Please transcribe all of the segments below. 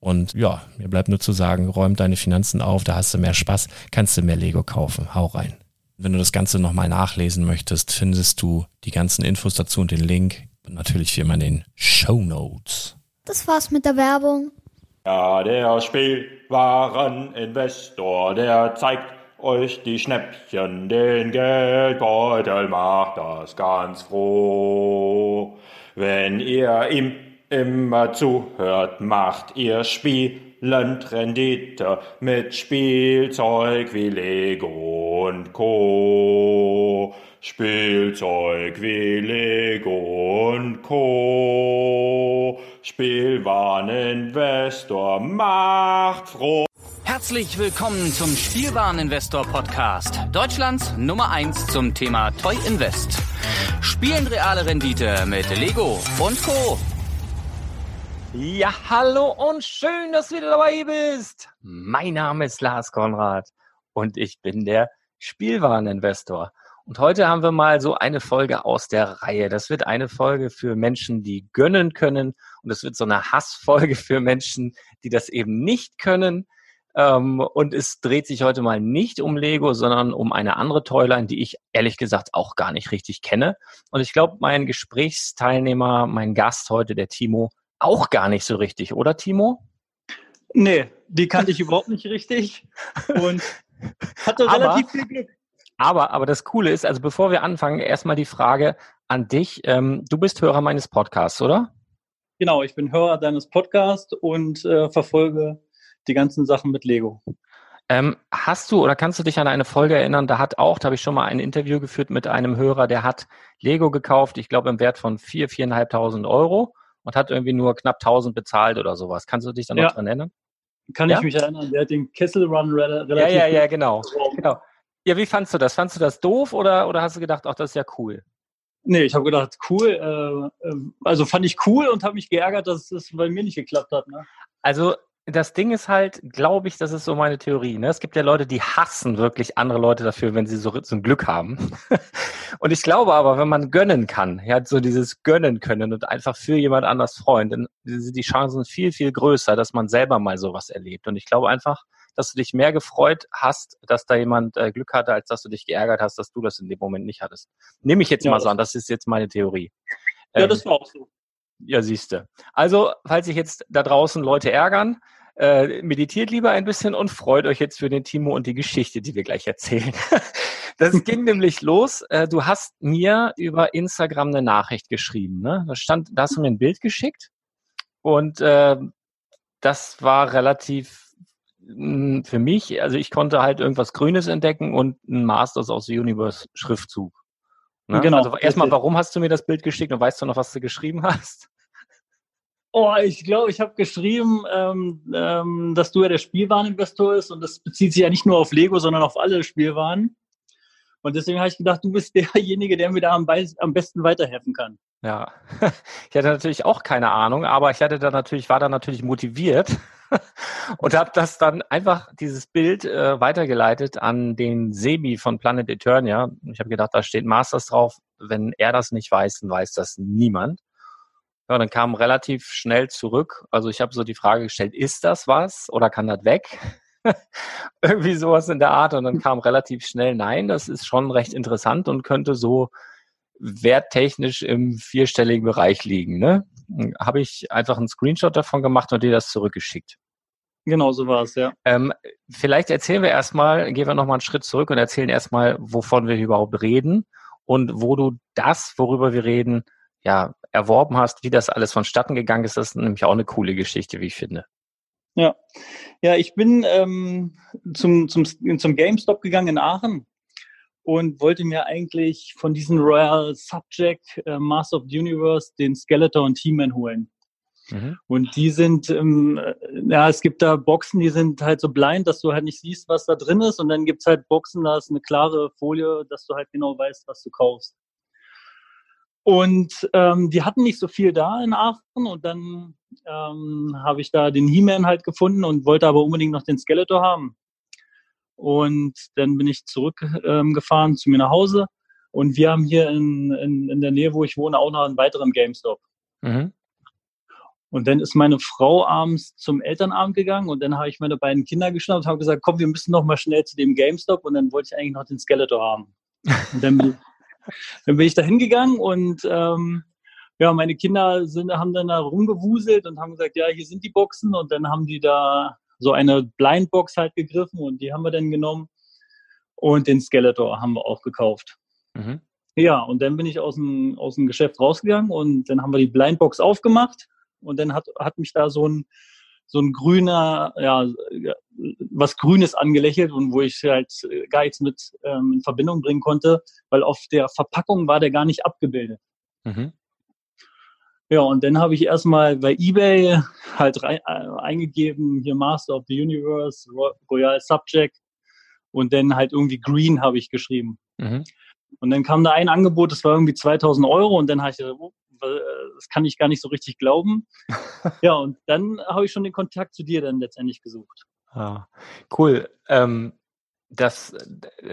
Und ja, mir bleibt nur zu sagen, räum deine Finanzen auf, da hast du mehr Spaß, kannst du mehr Lego kaufen. Hau rein. Wenn du das Ganze nochmal nachlesen möchtest, findest du die ganzen Infos dazu und den Link. Und natürlich wie immer in den Show Notes. Das war's mit der Werbung. Ja, der Spielwareninvestor, der zeigt euch die Schnäppchen, den Geldbeutel macht das ganz froh. Wenn ihr ihm immer zuhört, macht ihr spielend Rendite mit Spielzeug wie Lego und Co. Spielzeug wie Lego und Co. Spielwareninvestor macht froh. Herzlich willkommen zum Spielwareninvestor Podcast. Deutschlands Nummer 1 zum Thema Toy Invest. Spielen reale Rendite mit Lego und Co. Ja, hallo und schön, dass du wieder dabei bist. Mein Name ist Lars Konrad und ich bin der Spielwareninvestor. Und heute haben wir mal so eine Folge aus der Reihe. Das wird eine Folge für Menschen, die gönnen können. Und es wird so eine Hassfolge für Menschen, die das eben nicht können. Ähm, und es dreht sich heute mal nicht um Lego, sondern um eine andere Toyline, die ich ehrlich gesagt auch gar nicht richtig kenne. Und ich glaube, mein Gesprächsteilnehmer, mein Gast heute, der Timo, auch gar nicht so richtig, oder Timo? Nee, die kannte ich überhaupt nicht richtig und hatte aber, relativ viel Glück. Aber, aber das Coole ist, also bevor wir anfangen, erstmal die Frage an dich. Ähm, du bist Hörer meines Podcasts, oder? Genau, ich bin Hörer deines Podcasts und äh, verfolge die ganzen Sachen mit Lego. Ähm, hast du oder kannst du dich an eine Folge erinnern? Da hat auch, da habe ich schon mal ein Interview geführt mit einem Hörer, der hat Lego gekauft, ich glaube im Wert von vier, viereinhalbtausend Euro und hat irgendwie nur knapp 1000 bezahlt oder sowas. Kannst du dich da noch ja. dran erinnern? kann Ja? ich mich erinnern. Der hat den Kessel Run re Ja, relativ. ja, ja, genau. genau. Ja, wie fandst du das? Fandst du das doof oder, oder hast du gedacht, ach, das ist ja cool? Nee, ich habe gedacht, cool. Äh, äh, also fand ich cool und habe mich geärgert, dass es bei mir nicht geklappt hat. Ne? Also das Ding ist halt, glaube ich, das ist so meine Theorie. Ne? Es gibt ja Leute, die hassen wirklich andere Leute dafür, wenn sie so, so ein Glück haben. und ich glaube aber, wenn man gönnen kann, ja, so dieses gönnen können und einfach für jemand anders freuen, dann sind die Chancen viel, viel größer, dass man selber mal sowas erlebt. Und ich glaube einfach, dass du dich mehr gefreut hast, dass da jemand äh, Glück hatte, als dass du dich geärgert hast, dass du das in dem Moment nicht hattest. Nehme ich jetzt Ja, mal so an, das ist jetzt meine Theorie. Ja, Ähm, das war auch so. ja, siehste. Also, falls sich jetzt da draußen Leute ärgern, äh, meditiert lieber ein bisschen und freut euch jetzt für den Timo und die Geschichte, die wir gleich erzählen. Das ging nämlich los. Äh, du hast mir über Instagram eine Nachricht geschrieben. Ne? Da stand, da hast du mir ein Bild geschickt und äh, das war relativ mh, für mich, also ich konnte halt irgendwas Grünes entdecken und ein Masters the Universe Schriftzug. Ne? Genau, Also erstmal, warum hast du mir das Bild geschickt und weißt du noch, was du geschrieben hast? Oh, ich glaube, ich habe geschrieben, ähm, ähm, dass du ja der Spielwareninvestor bist und das bezieht sich ja nicht nur auf Lego, sondern auf alle Spielwaren. Und deswegen habe ich gedacht, du bist derjenige, der mir da am, am besten weiterhelfen kann. Ja, ich hatte natürlich auch keine Ahnung, aber ich hatte da natürlich, war da natürlich motiviert und habe das dann einfach dieses Bild äh, weitergeleitet an den Sebi von Planet Eternia. Ich habe gedacht, da steht Masters drauf. Wenn er das nicht weiß, dann weiß das niemand. Ja, dann kam relativ schnell zurück. Also ich habe so die Frage gestellt, ist das was oder kann das weg? Irgendwie sowas in der Art. Und dann kam relativ schnell, nein, das ist schon recht interessant und könnte so werttechnisch im vierstelligen Bereich liegen. Ne? Habe ich einfach einen Screenshot davon gemacht und dir das zurückgeschickt. Genau so war es, ja. Ähm, vielleicht erzählen wir erstmal, gehen wir nochmal einen Schritt zurück und erzählen erstmal, wovon wir überhaupt reden und wo du das, worüber wir reden, ja, erworben hast, wie das alles vonstatten gegangen ist. Das ist nämlich auch eine coole Geschichte, wie ich finde. Ja, ja ich bin ähm, zum, zum, zum GameStop gegangen in Aachen und wollte mir eigentlich von diesem Royal Subject äh, Master of the Universe den Skeletor und He-Man holen. Mhm. Und die sind, ähm, äh, ja, es gibt da Boxen, die sind halt so blind, dass du halt nicht siehst, was da drin ist. Und dann gibt's halt Boxen, da ist eine klare Folie, dass du halt genau weißt, was du kaufst. Und ähm, die hatten nicht so viel da in Aachen und dann ähm, habe ich da den He-Man halt gefunden und wollte aber unbedingt noch den Skeletor haben. Und dann bin ich zurückgefahren ähm, zu mir nach Hause und wir haben hier in, in, in der Nähe, wo ich wohne, auch noch einen weiteren GameStop. Mhm. Und dann ist meine Frau abends zum Elternabend gegangen und dann habe ich meine beiden Kinder geschnappt und habe gesagt, komm, wir müssen noch mal schnell zu dem GameStop und dann wollte ich eigentlich noch den Skeletor haben. Und dann bin, dann bin ich da hingegangen und ähm, ja, meine Kinder sind, haben dann da rumgewuselt und haben gesagt, ja, hier sind die Boxen und dann haben die da so eine Blindbox halt gegriffen und die haben wir dann genommen und den Skeletor haben wir auch gekauft. Mhm. Ja, und dann bin ich aus dem, aus dem Geschäft rausgegangen und dann haben wir die Blindbox aufgemacht und dann hat, hat mich da so ein, so ein grüner, ja, was Grünes angelächelt und wo ich halt gar nichts mit ähm, in Verbindung bringen konnte, weil auf der Verpackung war der gar nicht abgebildet. Mhm. Ja, und dann habe ich erstmal bei eBay halt rein, äh, eingegeben, hier Master of the Universe, Ro- Royal Subject und dann halt irgendwie Green habe ich geschrieben. Mhm. Und dann kam da ein Angebot, das war irgendwie 2000 Euro und dann habe ich gesagt, oh, äh, das kann ich gar nicht so richtig glauben. ja, und dann habe ich schon den Kontakt zu dir dann letztendlich gesucht. Ah, cool. Ähm, das,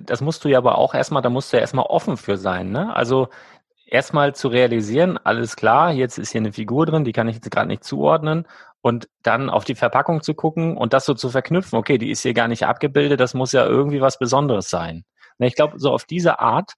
das musst du ja aber auch erstmal, da musst du ja erstmal offen für sein, ne? Also erstmal zu realisieren, alles klar, jetzt ist hier eine Figur drin, die kann ich jetzt gerade nicht zuordnen. Und dann auf die Verpackung zu gucken und das so zu verknüpfen, okay, die ist hier gar nicht abgebildet, das muss ja irgendwie was Besonderes sein. Ne, Ich glaube, so auf diese Art,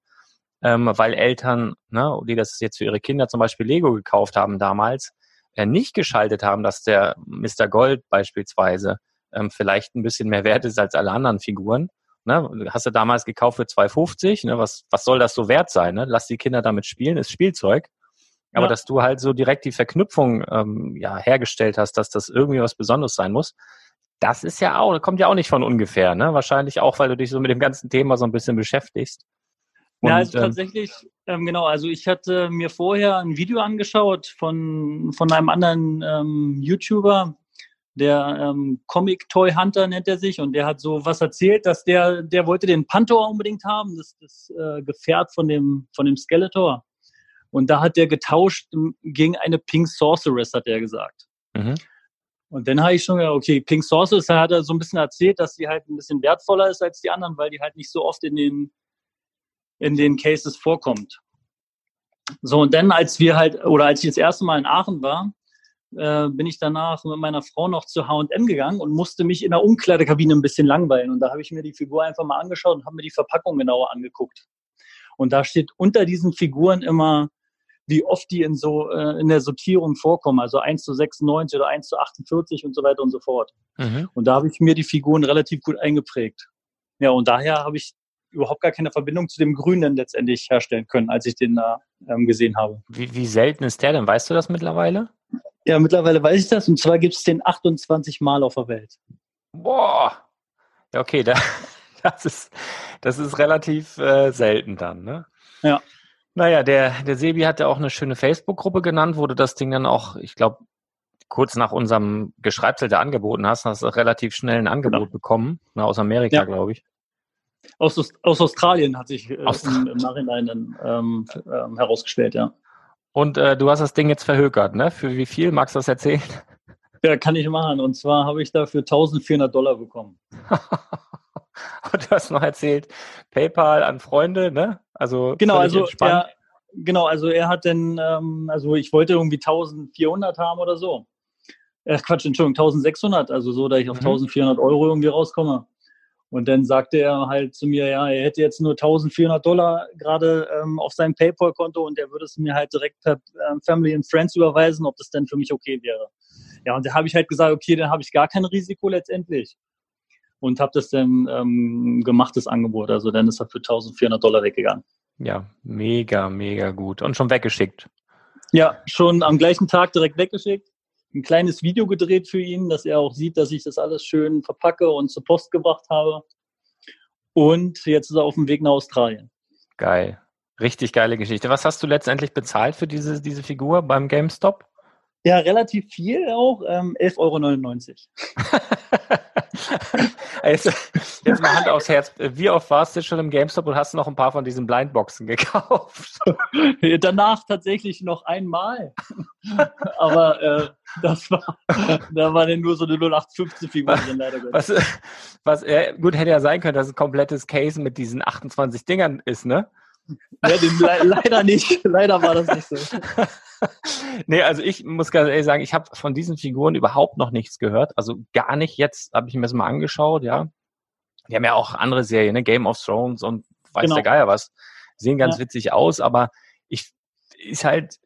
ähm, weil Eltern, ne, die das jetzt für ihre Kinder zum Beispiel Lego gekauft haben damals, äh, nicht geschaltet haben, dass der Mr. Gold beispielsweise ähm, vielleicht ein bisschen mehr wert ist als alle anderen Figuren. Ne? Hast du damals gekauft für 2,50, ne? was, was soll das so wert sein? Ne? Lass die Kinder damit spielen, ist Spielzeug. Aber Ja. dass du halt so direkt die Verknüpfung ähm, ja, hergestellt hast, dass das irgendwie was Besonderes sein muss, das ist ja auch, kommt ja auch nicht von ungefähr, ne? Wahrscheinlich auch, weil du dich so mit dem ganzen Thema so ein bisschen beschäftigst. Ja, also ähm, tatsächlich, ähm, genau, also ich hatte mir vorher ein Video angeschaut von, von einem anderen ähm, YouTuber, der ähm, Comic Toy Hunter nennt er sich und der hat so was erzählt, dass der, der wollte den Panther unbedingt haben, das, das äh, Gefährt von dem, von dem Skeletor. Und da hat der getauscht gegen eine Pink Sorceress, hat er gesagt. Mhm. Und dann habe ich schon gedacht, okay, Pink Sorceress, da hat er so ein bisschen erzählt, dass die halt ein bisschen wertvoller ist als die anderen, weil die halt nicht so oft in den, in den Cases vorkommt. So, und dann, als wir halt, oder als ich das erste Mal in Aachen war, äh, bin ich danach mit meiner Frau noch zu H&M gegangen und musste mich in der Umkleidekabine ein bisschen langweilen. Und da habe ich mir die Figur einfach mal angeschaut und habe mir die Verpackung genauer angeguckt. Und da steht unter diesen Figuren immer, wie oft die in so äh, in der Sortierung vorkommen, also 1 zu 96 oder 1 zu 48 und so weiter und so fort. Mhm. Und da habe ich mir die Figuren relativ gut eingeprägt. Ja, und daher habe ich überhaupt gar keine Verbindung zu dem Grünen letztendlich herstellen können, als ich den da ähm, gesehen habe. Wie, wie selten ist der denn? Weißt du das mittlerweile? Ja, mittlerweile weiß ich das. Und zwar gibt es den 28 Mal auf der Welt. Boah. Ja, okay, da, das, ist, das ist relativ äh, selten dann, ne? Ja. Naja, der, der Sebi hat ja auch eine schöne Facebook-Gruppe genannt, wo du das Ding dann auch, ich glaube, kurz nach unserem Geschreibsel der angeboten hast, hast du relativ schnell ein Angebot Genau. bekommen, ne, aus Amerika, Ja. glaube ich. Aus, Aus- aus Australien hat sich äh, im, Nachhinein dann, ähm, ähm, herausgestellt, ja. Und äh, du hast das Ding jetzt verhökert, ne? Für wie viel? Magst du das erzählen? Ja, kann ich machen. Und zwar habe ich dafür 1400 Dollar bekommen. Du hast noch erzählt, PayPal an Freunde, ne? Also Genau, also entspannt. er, genau, also er hat dann, ähm, also ich wollte irgendwie 1400 haben oder so. Äh, Quatsch, Entschuldigung, 1600, also so, dass ich auf Mhm. 1400 Euro irgendwie rauskomme. Und dann sagte er halt zu mir, ja, er hätte jetzt nur 1400 Dollar gerade ähm, auf seinem PayPal-Konto und er würde es mir halt direkt per ähm, Family and Friends überweisen, ob das denn für mich okay wäre. Ja, und da habe ich halt gesagt, okay, dann habe ich gar kein Risiko letztendlich. Und habe das dann ähm, gemacht, das Angebot. Also dann ist er für 1400 Dollar weggegangen. Ja, mega, mega gut. Und schon weggeschickt. Ja, schon am gleichen Tag direkt weggeschickt. Ein kleines Video gedreht für ihn, dass er auch sieht, dass ich das alles schön verpacke und zur Post gebracht habe. Und jetzt ist er auf dem Weg nach Australien. Geil. Richtig geile Geschichte. Was hast du letztendlich bezahlt für diese, diese Figur beim GameStop? Ja, relativ viel auch. Ähm, 11,99 jetzt, jetzt mal Hand aufs Herz. Wie oft warst du schon im GameStop und hast noch ein paar von diesen Blindboxen gekauft? Euro. Danach tatsächlich noch einmal. Aber äh, das war, da war dann nur so eine 0815-Figur drin, leider Gottes. Was, was äh, gut hätte ja sein können, dass es ein komplettes Case mit diesen 28 Dingern ist, ne? Ja, den, le leider nicht. Leider war das nicht so. nee, also ich muss ganz ehrlich sagen, ich habe von diesen Figuren überhaupt noch nichts gehört. Also gar nicht. Jetzt habe ich mir das mal angeschaut, ja. Die haben ja auch andere Serien, ne? Game of Thrones und weiß Genau. der Geier was. Sehen ganz Ja. witzig aus, aber ich ist halt,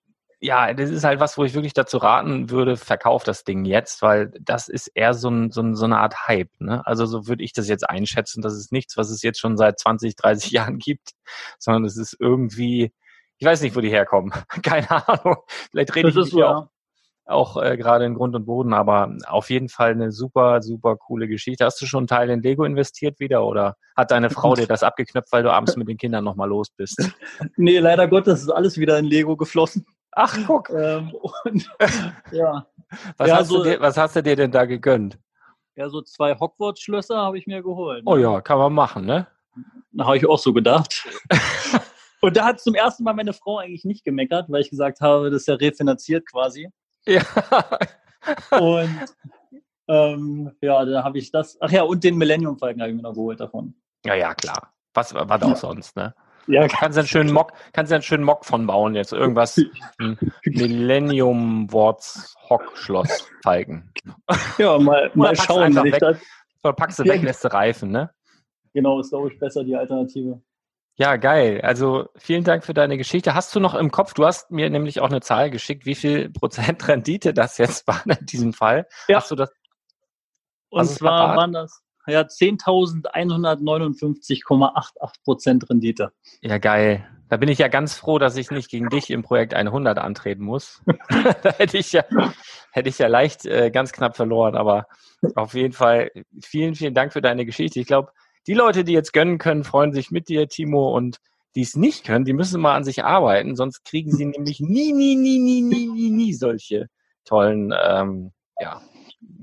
ja, das ist halt was, wo ich wirklich dazu raten würde, verkauf das Ding jetzt, weil das ist eher so, ein, so, ein, so eine Art Hype. Ne? Also so würde ich das jetzt einschätzen. Das ist nichts, was es jetzt schon seit 20, 30 Jahren gibt, sondern es ist irgendwie, ich weiß nicht, wo die herkommen. Keine Ahnung. Vielleicht rede Das ich so, auch, auch äh, gerade in Grund und Boden, aber auf jeden Fall eine super, super coole Geschichte. Hast du schon einen Teil in Lego investiert wieder oder hat deine Frau dir das abgeknöpft, weil du abends mit den Kindern nochmal los bist? Nee, leider Gottes ist alles wieder in Lego geflossen. Ach, guck, Ähm, und ja, was, Ja, hast so- du dir, was hast du dir denn da gegönnt? ja, so zwei Hogwarts-Schlösser habe ich mir geholt. Oh ja, kann man machen, ne? Da habe ich auch so gedacht. Und da hat zum ersten Mal meine Frau eigentlich nicht gemeckert, weil ich gesagt habe, das ist ja refinanziert quasi. Ja. Und ähm, ja, da habe ich das. Ach ja, und den Millennium Falcon habe ich mir noch geholt davon. Ja, ja, klar. Was, was auch sonst, ne? Ja, Kannst du einen schönen Mock, kannst du einen schönen Mock von bauen jetzt. Irgendwas, ein Millennium Worts Hock Schloss Falken. ja mal, mal schauen. Wenn ich weg. das, Oder packst du Ja. weg, lässt du reifen, ne? genau, ist glaube ich besser die Alternative. Ja, geil. Also vielen Dank für deine Geschichte. Hast du noch im Kopf, du hast mir nämlich auch eine Zahl geschickt, wie viel Prozent Rendite das jetzt war in diesem Fall. Ja. Hast du das? Und zwar verrat? waren das ja 10.159,88 Prozent Rendite. Ja, geil. Da bin ich ja ganz froh, dass ich nicht gegen dich im Projekt 100 antreten muss. da hätte ich ja, hätte ich ja leicht äh, ganz knapp verloren. Aber auf jeden Fall vielen, vielen Dank für deine Geschichte. Ich glaube, die Leute, die jetzt gönnen können, freuen sich mit dir, Timo. Und die es nicht können, die müssen mal an sich arbeiten. Sonst kriegen sie nämlich nie, nie, nie, nie, nie, nie, nie solche tollen, ähm, ja,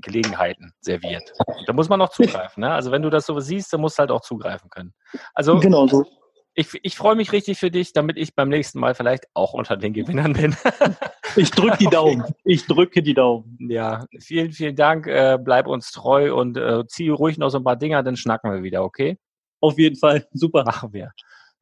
Gelegenheiten serviert. Da muss man auch zugreifen. Ne? Also wenn du das so siehst, dann musst du halt auch zugreifen können. Also Genau so. Ich, ich freue mich richtig für dich, damit ich beim nächsten Mal vielleicht auch unter den Gewinnern bin. Ich drücke die Daumen. Ich drücke die Daumen. ja, vielen, vielen Dank. Äh, bleib uns treu und äh, zieh ruhig noch so ein paar Dinger, dann schnacken wir wieder, okay? Auf jeden Fall. Super. Machen wir.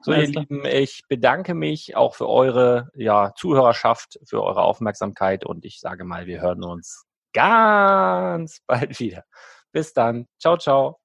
So, ihr. Lieben, ich bedanke mich auch für eure ja, Zuhörerschaft, für eure Aufmerksamkeit und ich sage mal, wir hören uns ganz bald wieder. Bis dann. Ciao, ciao.